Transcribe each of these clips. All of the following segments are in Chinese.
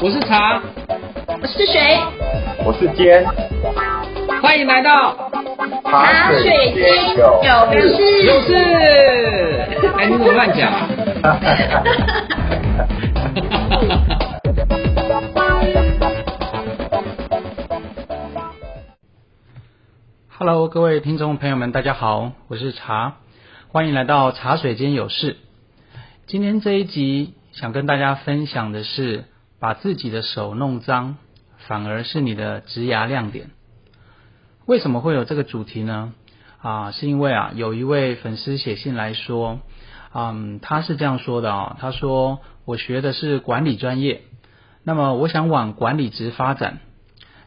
我是茶，我是水，我是坚，欢迎来到茶水间有事有事。哎，你怎么乱讲啊？Hello，各位听众朋友们，大家好，我是茶，欢迎来到茶水间有事。今天这一集想跟大家分享的是，把自己的手弄脏，反而是你的职涯亮点。为什么会有这个主题呢？啊，是因为啊，有一位粉丝写信来说，嗯，他是这样说的啊，他说我学的是管理专业，那么我想往管理职发展。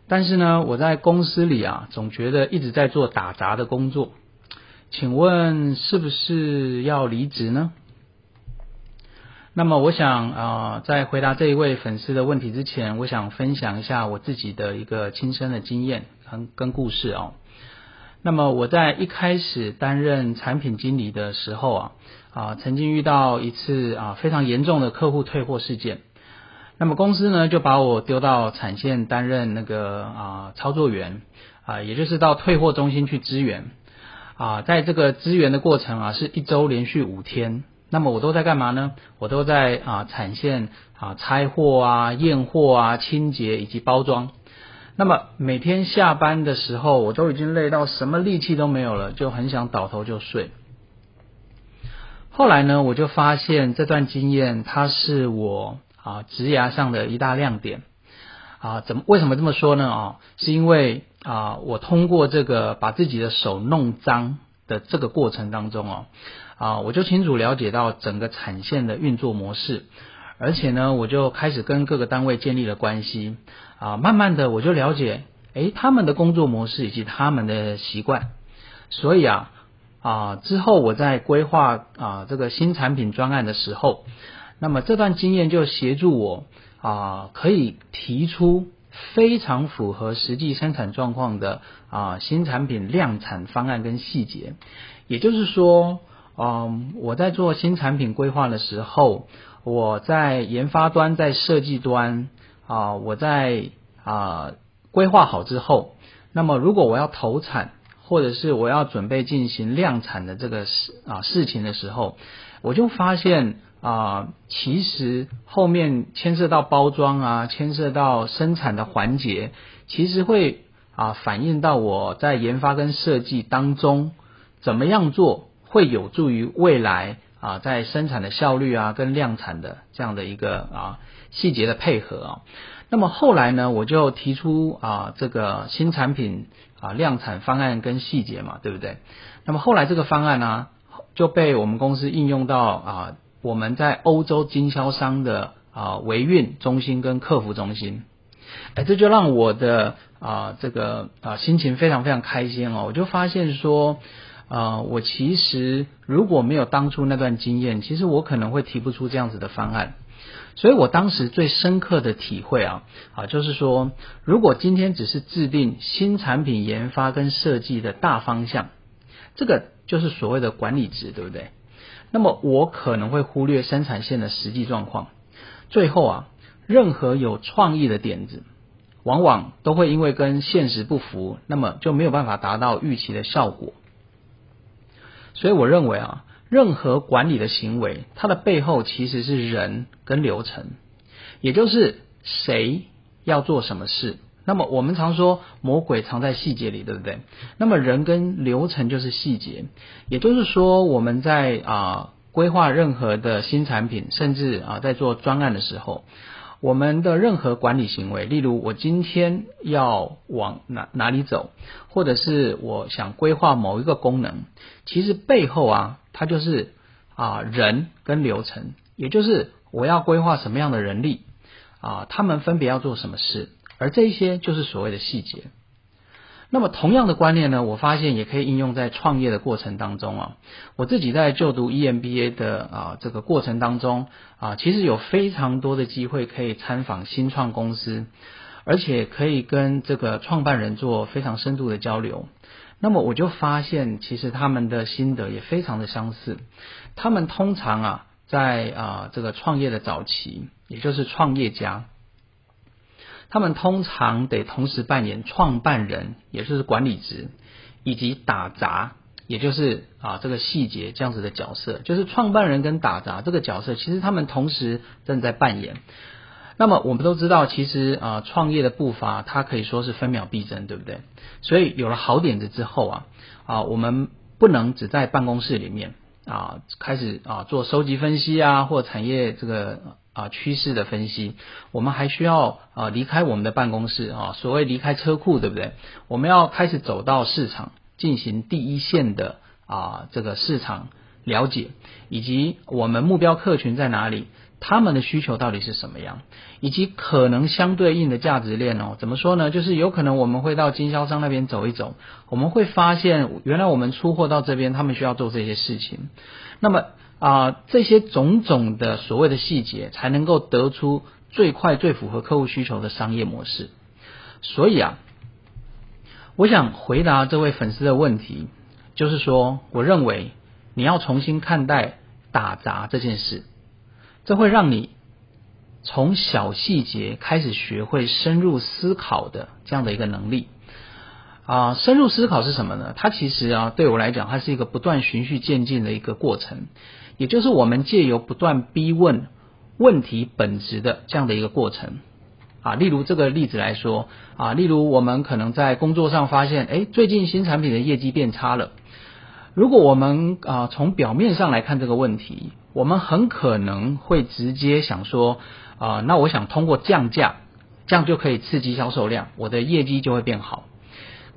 但是呢，我在公司里啊，总觉得一直在做打杂的工作，请问是不是要离职呢？那么我想啊、在回答这一位粉丝的问题之前，我想分享一下我自己的一个亲身的经验跟跟故事哦。那么我在一开始担任产品经理的时候啊啊，曾经遇到一次啊非常严重的客户退货事件。那么公司呢就把我丢到产线担任那个啊操作员啊，也就是到退货中心去支援啊，在这个支援的过程啊是一周连续五天，那么我都在干嘛呢？我都在啊产线啊拆货啊、验货啊、清洁以及包装。那么每天下班的时候，我都已经累到什么力气都没有了，就很想倒头就睡。后来呢，我就发现这段经验它是我。啊，职涯上的一大亮点啊，怎么为什么这么说呢？啊，是因为啊，我通过这个把自己的手弄脏的这个过程当中哦，啊我就清楚了解到整个产线的运作模式，而且呢，我就开始跟各个单位建立了关系啊，慢慢的我就了解，诶，他们的工作模式以及他们的习惯，所以啊啊，之后我在规划啊这个新产品专案的时候。那么这段经验就协助我啊，可以提出非常符合实际生产状况的啊新产品量产方案跟细节。也就是说，嗯，我在做新产品规划的时候，我在研发端、在设计端啊，我在啊规划好之后，那么如果我要投产，或者是我要准备进行量产的这个事啊事情的时候，我就发现。啊，其实后面牵涉到包装啊，牵涉到生产的环节，其实会啊反映到我在研发跟设计当中怎么样做，会有助于未来啊在生产的效率啊跟量产的这样的一个啊细节的配合啊。那么后来呢，我就提出啊这个新产品啊量产方案跟细节嘛，对不对？那么后来这个方案呢就被我们公司应用到啊。我们在欧洲经销商的啊维运中心跟客服中心，哎，这就让我的啊这个啊心情非常非常开心哦。我就发现说，啊我其实如果没有当初那段经验，其实我可能会提不出这样子的方案。所以我当时最深刻的体会啊啊就是说，如果今天只是制定新产品研发跟设计的大方向，这个就是所谓的管理职，对不对？那么我可能会忽略生产线的实际状况，最后啊，任何有创意的点子，往往都会因为跟现实不符，那么就没有办法达到预期的效果。所以我认为啊，任何管理的行为，它的背后其实是人跟流程，也就是谁要做什么事。那么我们常说魔鬼藏在细节里，对不对？那么人跟流程就是细节，也就是说我们在啊规划任何的新产品，甚至啊在做专案的时候，我们的任何管理行为，例如我今天要往哪哪里走，或者是我想规划某一个功能，其实背后啊它就是啊人跟流程，也就是我要规划什么样的人力啊，他们分别要做什么事。而这一些就是所谓的细节。那么同样的观念呢，我发现也可以应用在创业的过程当中啊。我自己在就读 EMBA 的啊这个过程当中啊，其实有非常多的机会可以参访新创公司，而且可以跟这个创办人做非常深度的交流。那么我就发现，其实他们的心得也非常的相似。他们通常啊，在啊这个创业的早期，也就是创业家。他们通常得同时扮演创办人，也就是管理职，以及打杂，也就是啊这个细节这样子的角色。就是创办人跟打杂这个角色，其实他们同时正在扮演。那么我们都知道，其实啊创业的步伐它可以说是分秒必争，对不对？所以有了好点子之后啊啊我们不能只在办公室里面啊开始啊做收集分析啊或产业这个。啊，趋势的分析，我们还需要啊离开我们的办公室啊，所谓离开车库，对不对？我们要开始走到市场，进行第一线的啊这个市场了解，以及我们目标客群在哪里，他们的需求到底是什么样，以及可能相对应的价值链哦，怎么说呢？就是有可能我们会到经销商那边走一走，我们会发现原来我们出货到这边，他们需要做这些事情，那么。啊，这些种种的所谓的细节，才能够得出最快、最符合客户需求的商业模式。所以啊，我想回答这位粉丝的问题，就是说，我认为你要重新看待打杂这件事，这会让你从小细节开始学会深入思考的这样的一个能力。啊，深入思考是什么呢？它其实啊，对我来讲，它是一个不断循序渐进的一个过程。也就是我们借由不断逼问问题本质的这样的一个过程啊，例如这个例子来说啊，例如我们可能在工作上发现，哎，最近新产品的业绩变差了。如果我们啊从表面上来看这个问题，我们很可能会直接想说啊，那我想通过降价，这样就可以刺激销售量，我的业绩就会变好。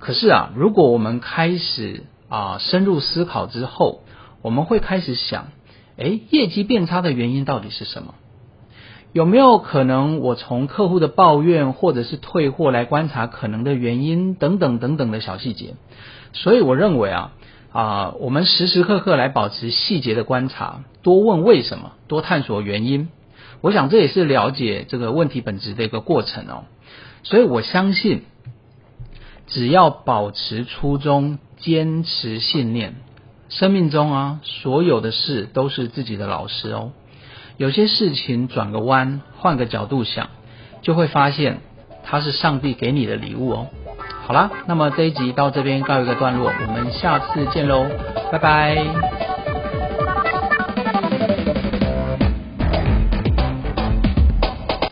可是啊，如果我们开始啊深入思考之后，我们会开始想。哎，业绩变差的原因到底是什么？有没有可能我从客户的抱怨或者是退货来观察可能的原因等等等等的小细节？所以我认为啊啊，我们时时刻刻来保持细节的观察，多问为什么，多探索原因。我想这也是了解这个问题本质的一个过程哦。所以我相信，只要保持初衷，坚持信念。生命中啊，所有的事都是自己的老师哦。有些事情转个弯，换个角度想，就会发现它是上帝给你的礼物哦。好啦，那么这一集到这边告一个段落，我们下次见喽，拜拜。